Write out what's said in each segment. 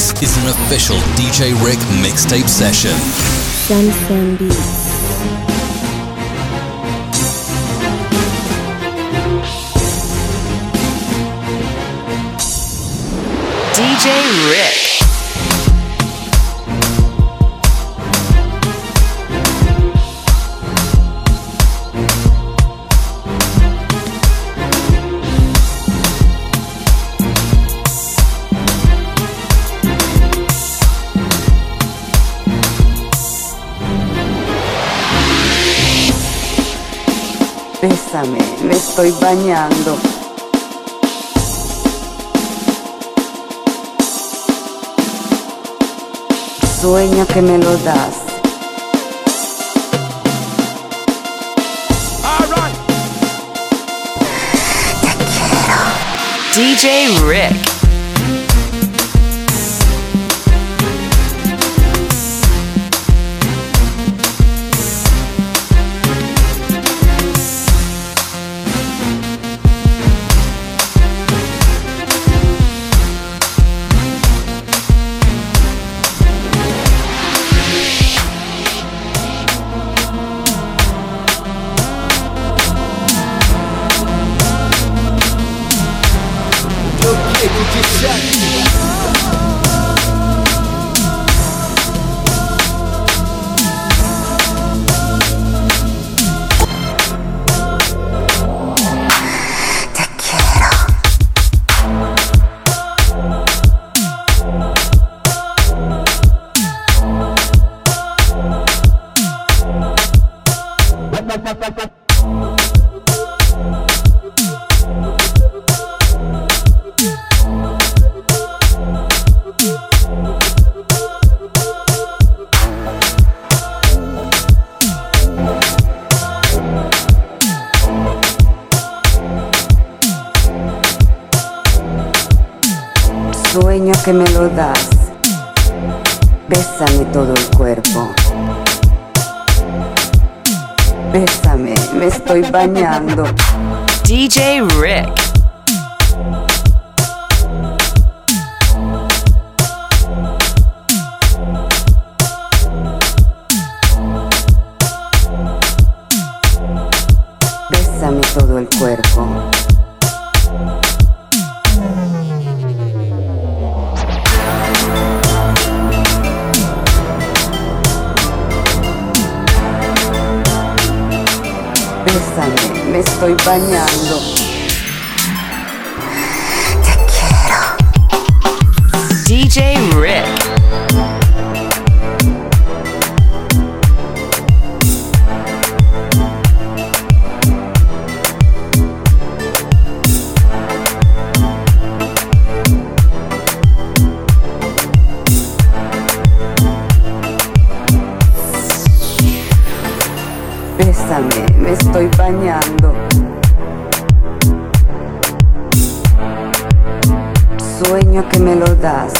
This is an official DJ Rick mixtape session. Sam Beats. DJ Rick. Me estoy bañando. Sueño que me lo das. DJ Rick. Que me lo das. Bésame todo el cuerpo. Bésame, me estoy bañando. DJ Rick. Bésame todo el cuerpo. Me estoy bañando. Bésame, me estoy bañando. Sueño que me lo das.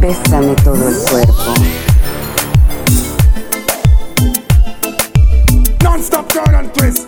Bésame todo el cuerpo. Non-stop turn and twist.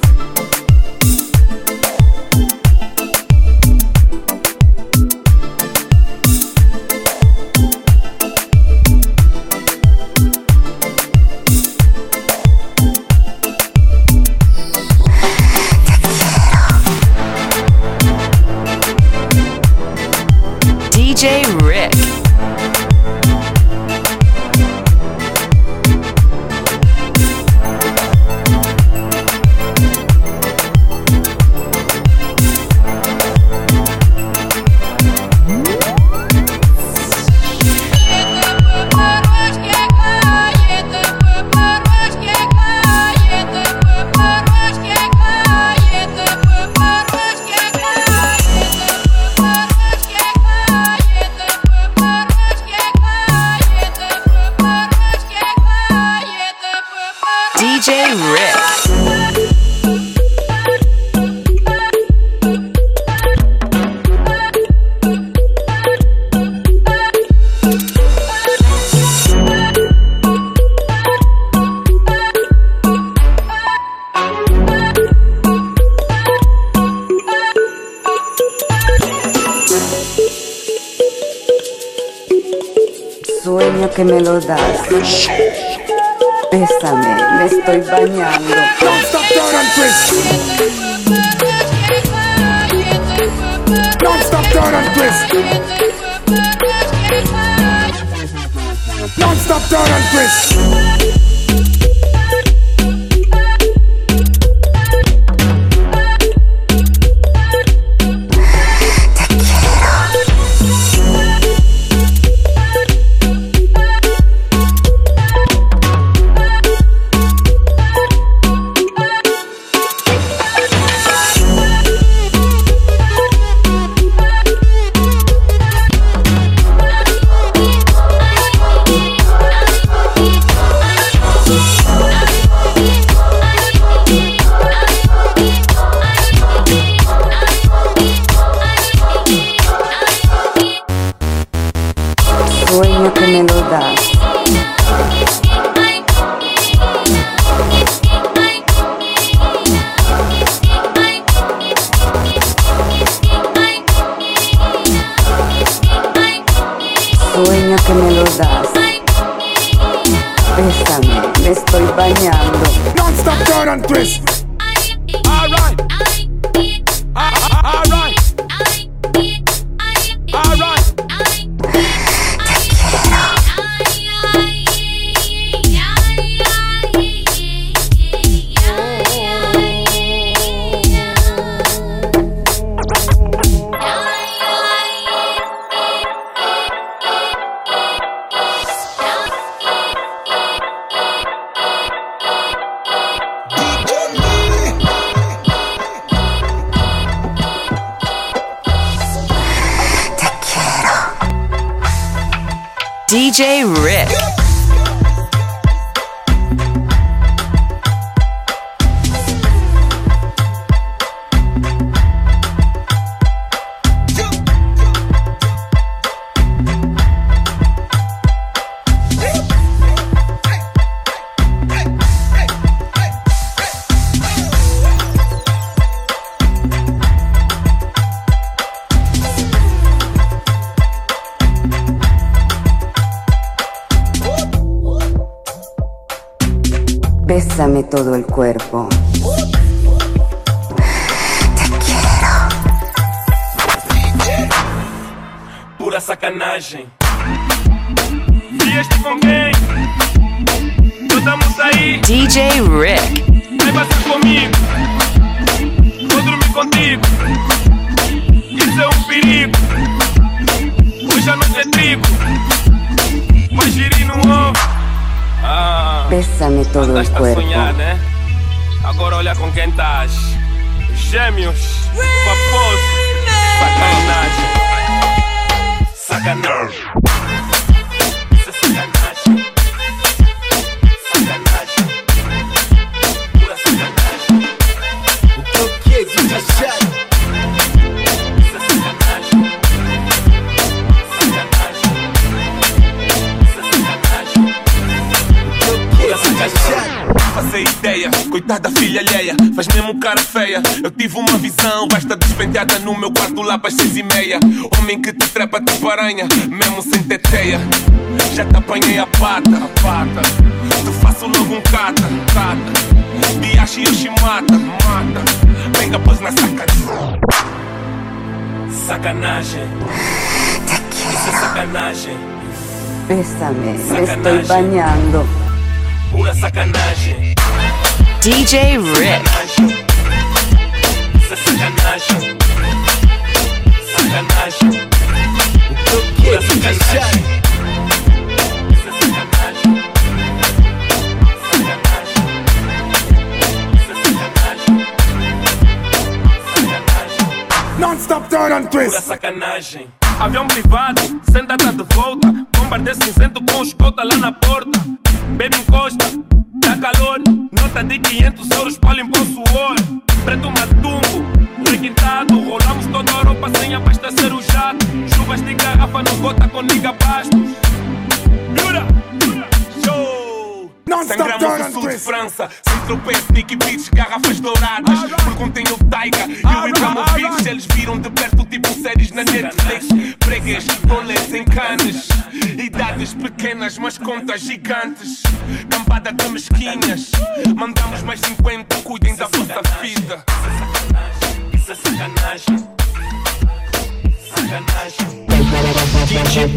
Pura sacanagem. Com quem? Nós estamos aí. DJ Rick. Vai passar comigo. Vou dormir contigo. Isso é um perigo. Hoje a noite é trigo. Mas giri no ovo. Ah. Bésame todo a cuerpo. sonhar, né? Agora olha com quem estás. Gêmeos, paposo, sacanagem. sucker nerd. Coitada filha alheia, faz mesmo cara feia. Eu tive uma visão, basta despenteada no meu quarto lá para seis e meia. Homem que te trepa tipo aranha, mesmo sem teteia. Já te apanhei a pata, a pata. Te faço logo um cata, cata. Biashi Yoshimata, mata. Bem capaz na sacanagem. Sacanagem. Isso é sacanagem. Bésame, me estoy bañando. Pura sacanagem. DJ Rick. Sacanagem. Sacanagem. Sacanagem. Pura sacanagem. Isso é sacanagem. Sacanagem. Isso é sacanagem. Sacanagem. Non stop, turn and Pura twist. sacanagem. Avião privado, sem data de volta. Bombardeio cinzento com escolta lá na porta. Baby encosta, calor. Nota de 500 euros para limpar o suor. Preto matumbo, requintado. Rolamos toda a Europa sem abastecer o jato. Chuvas de garrafa não gota com liga bastos. Jura? Turn and sul de. França. Sem tropeço, Nicky Beats, garrafas douradas. Perguntem o Taiga e o Ibrahimovic. Eles viram de perto tipo séries na Netflix. Pregues, rolês em canes. Idades pequenas, mas contas gigantes. Cambada de mesquinhas. Mandamos mais 50, cuidem da vossa vida. Isso é sacanagem. Sacanagem. DJ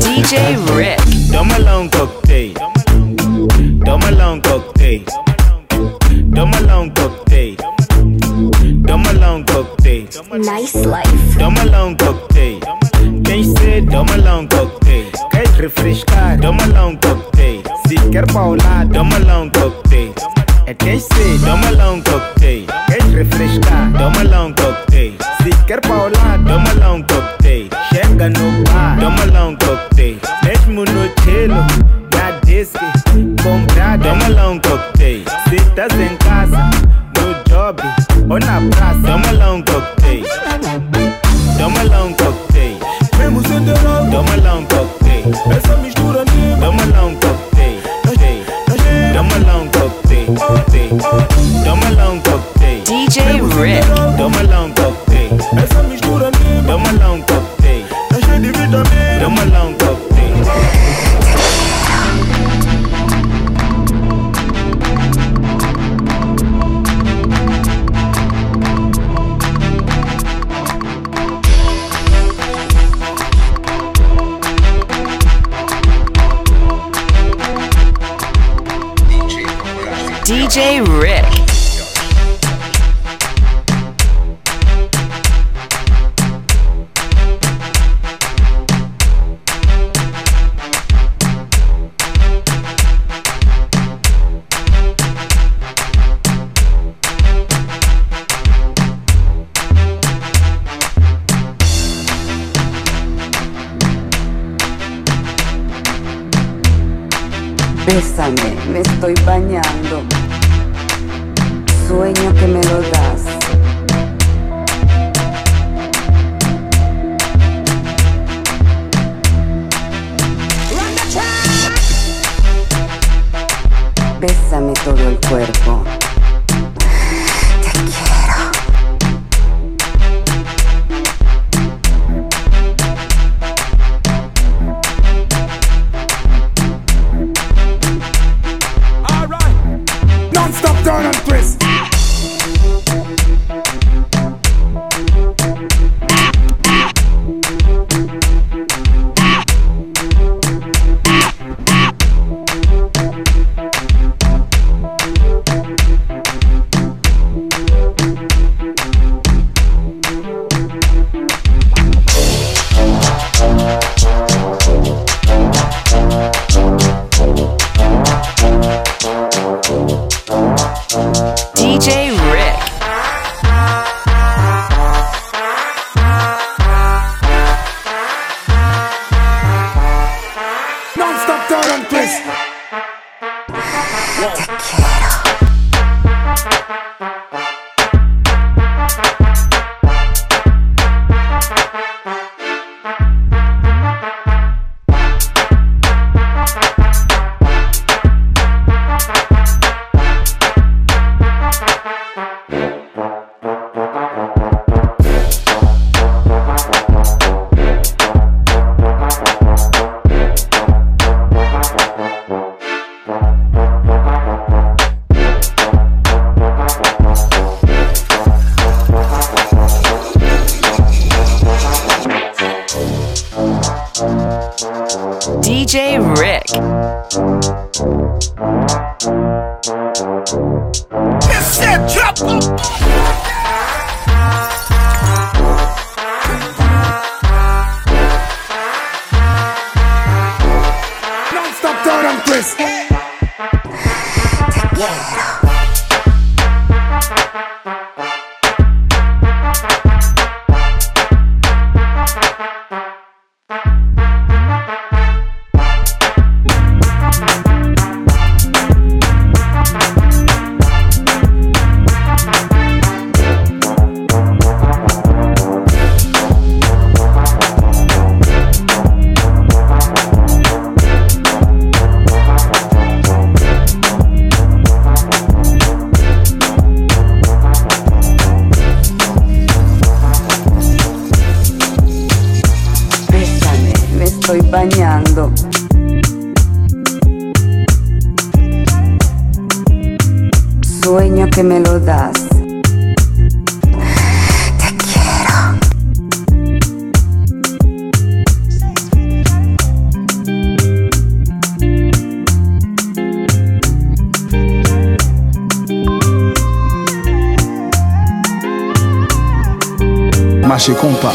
DJ Rick. Dumb alone cocktail. Dumb Nice life. Paula. Dumb alone cocktail. É quem se toma long cocktail. Quer refrescar? Toma long cocktail. Se quer paular, toma long cocktail. Chega no bar, toma long cocktail. Mesmo no telo, na disc, comprar, toma long cocktail. Se estás em casa, no job ou na praça, toma long cocktail. Toma long cocktail. Bésame, me estoy bañando. Sueño que me lo das. Bésame todo el cuerpo. Turn and twist. Te quiero. marcher compa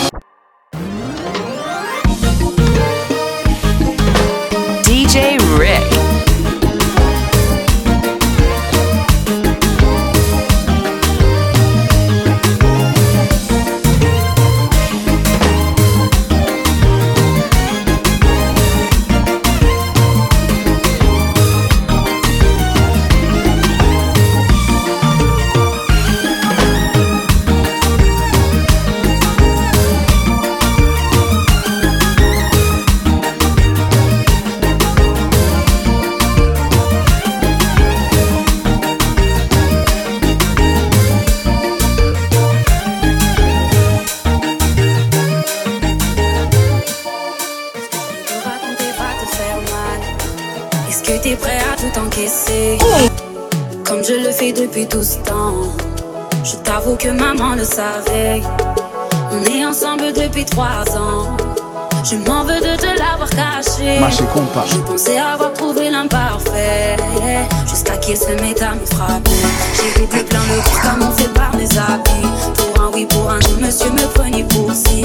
qui se met à me frapper. J'ai été plein le cul comme on fait par mes habits. Pour un oui, pour un non, monsieur me prenait pour si.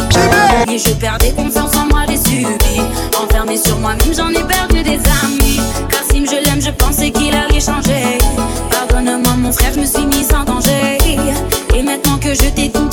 Et je perdais confiance en moi, j'ai subi. Enfermé sur moi-même, j'en ai perdu des amis. Cassim, je l'aime, je pensais qu'il allait changer. Pardonne-moi, mon frère, je me suis mis en danger. Et maintenant que je t'ai dit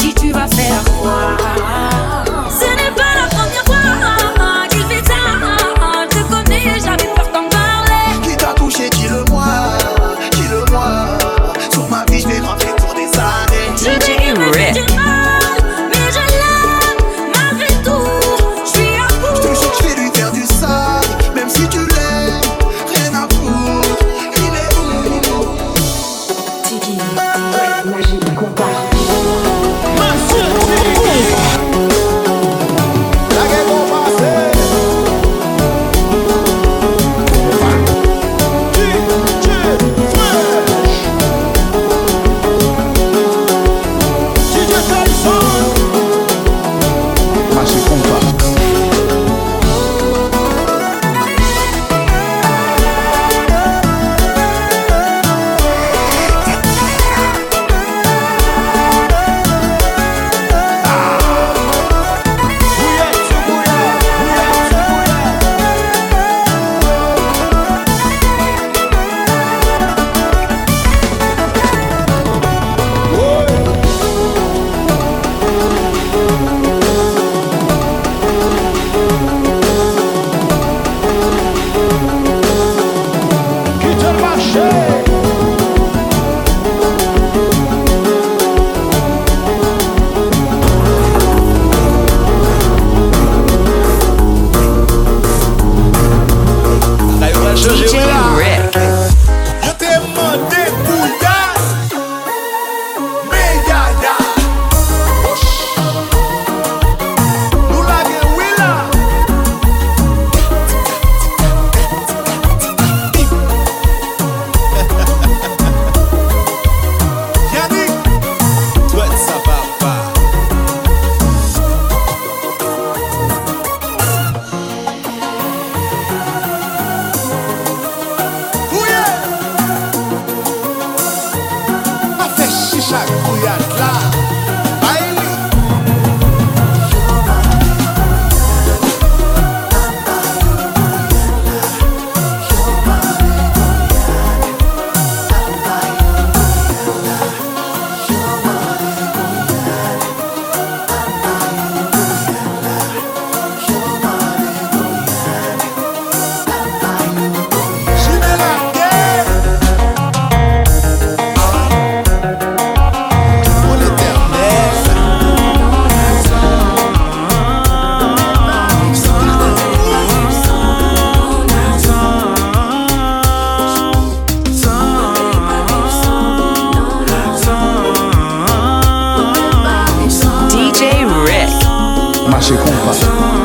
Marche o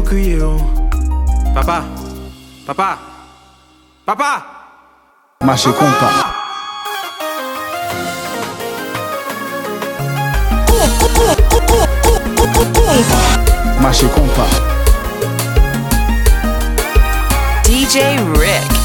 toujours crier. oh. Papa, papa, papa. Marché compas. Marché compas. DJ Rick.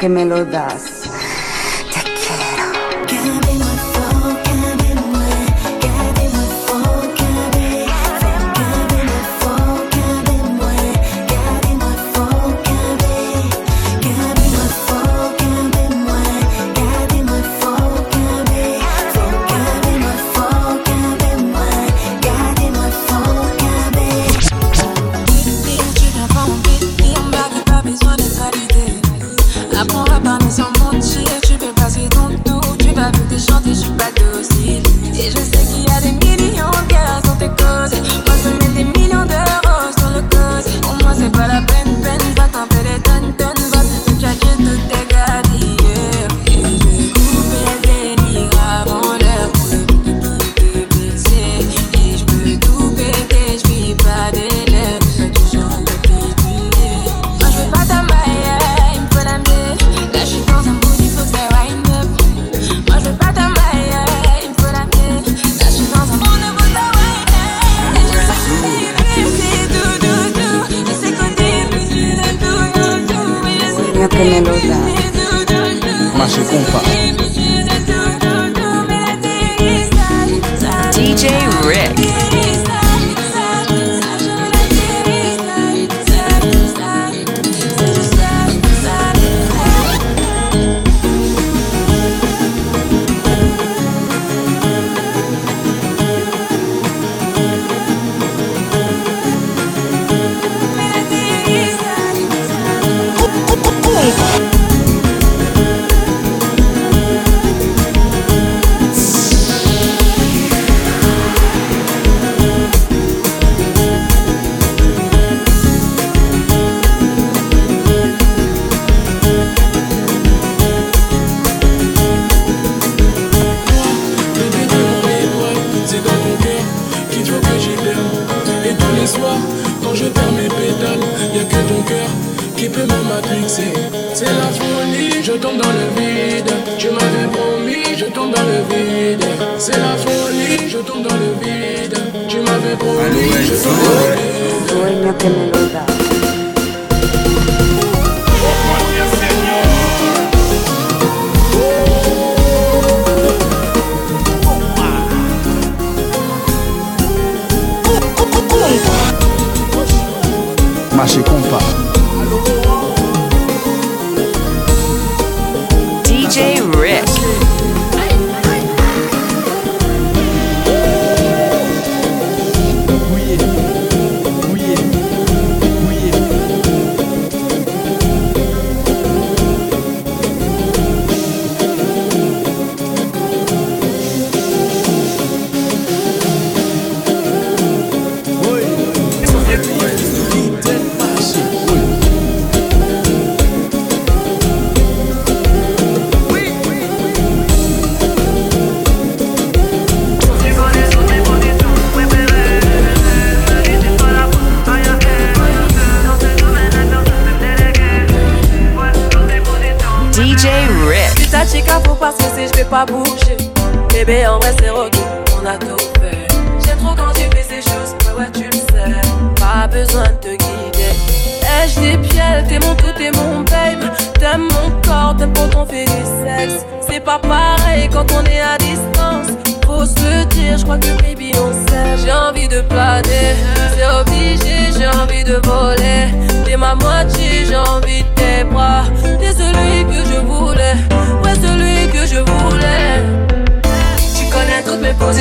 Que me lo das.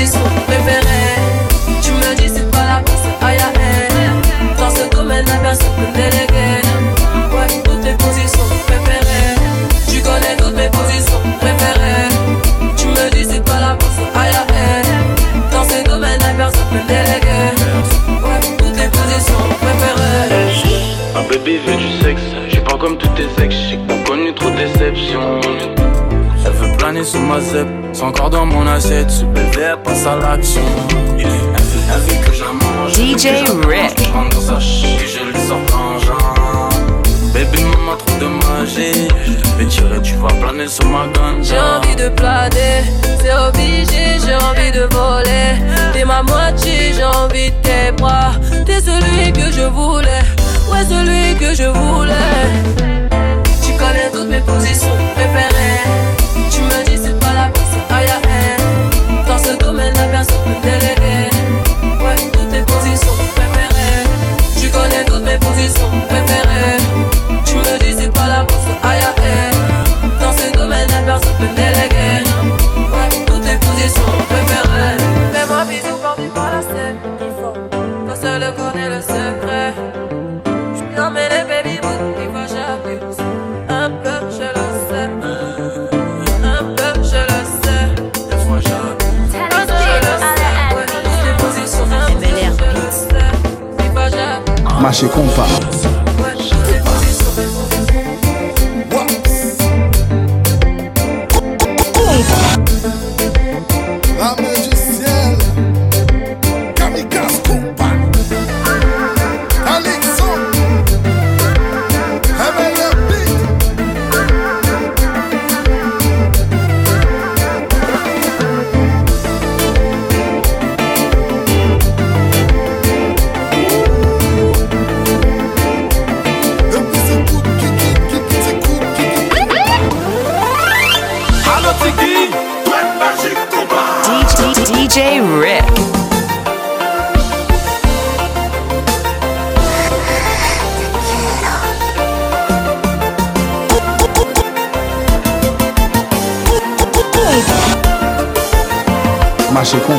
isso, viver Allez sous ma zep, c'est encore dans mon assiette. Super verre, passe à l'action. Yeah. La vie que j'amange, DJ que Rick. Je dans sa ch et je le sors en Bébé, maman, trop de magie. Je vais tirer, tu vas planer sur ma ganja. J'ai envie de planer, c'est obligé, j'ai envie de voler. T'es ma moitié, j'ai envie de tes bras. T'es celui que je voulais, ouais, celui que je voulais. Tu connais toutes mes positions préférées. Dele com o. second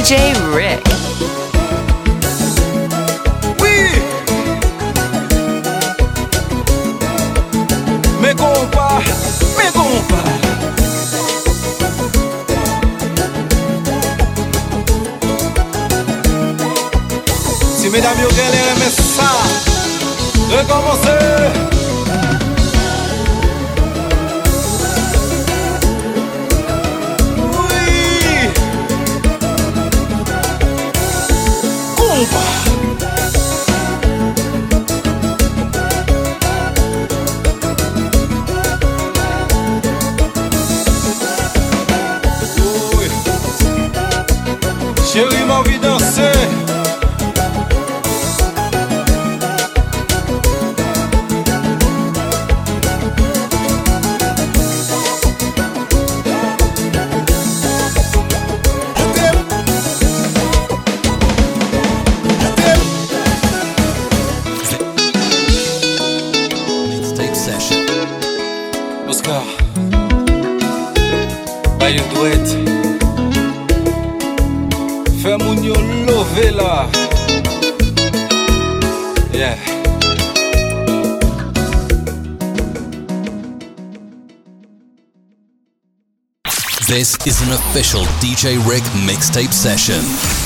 DJ Rick. official DJ Rick mixtape session.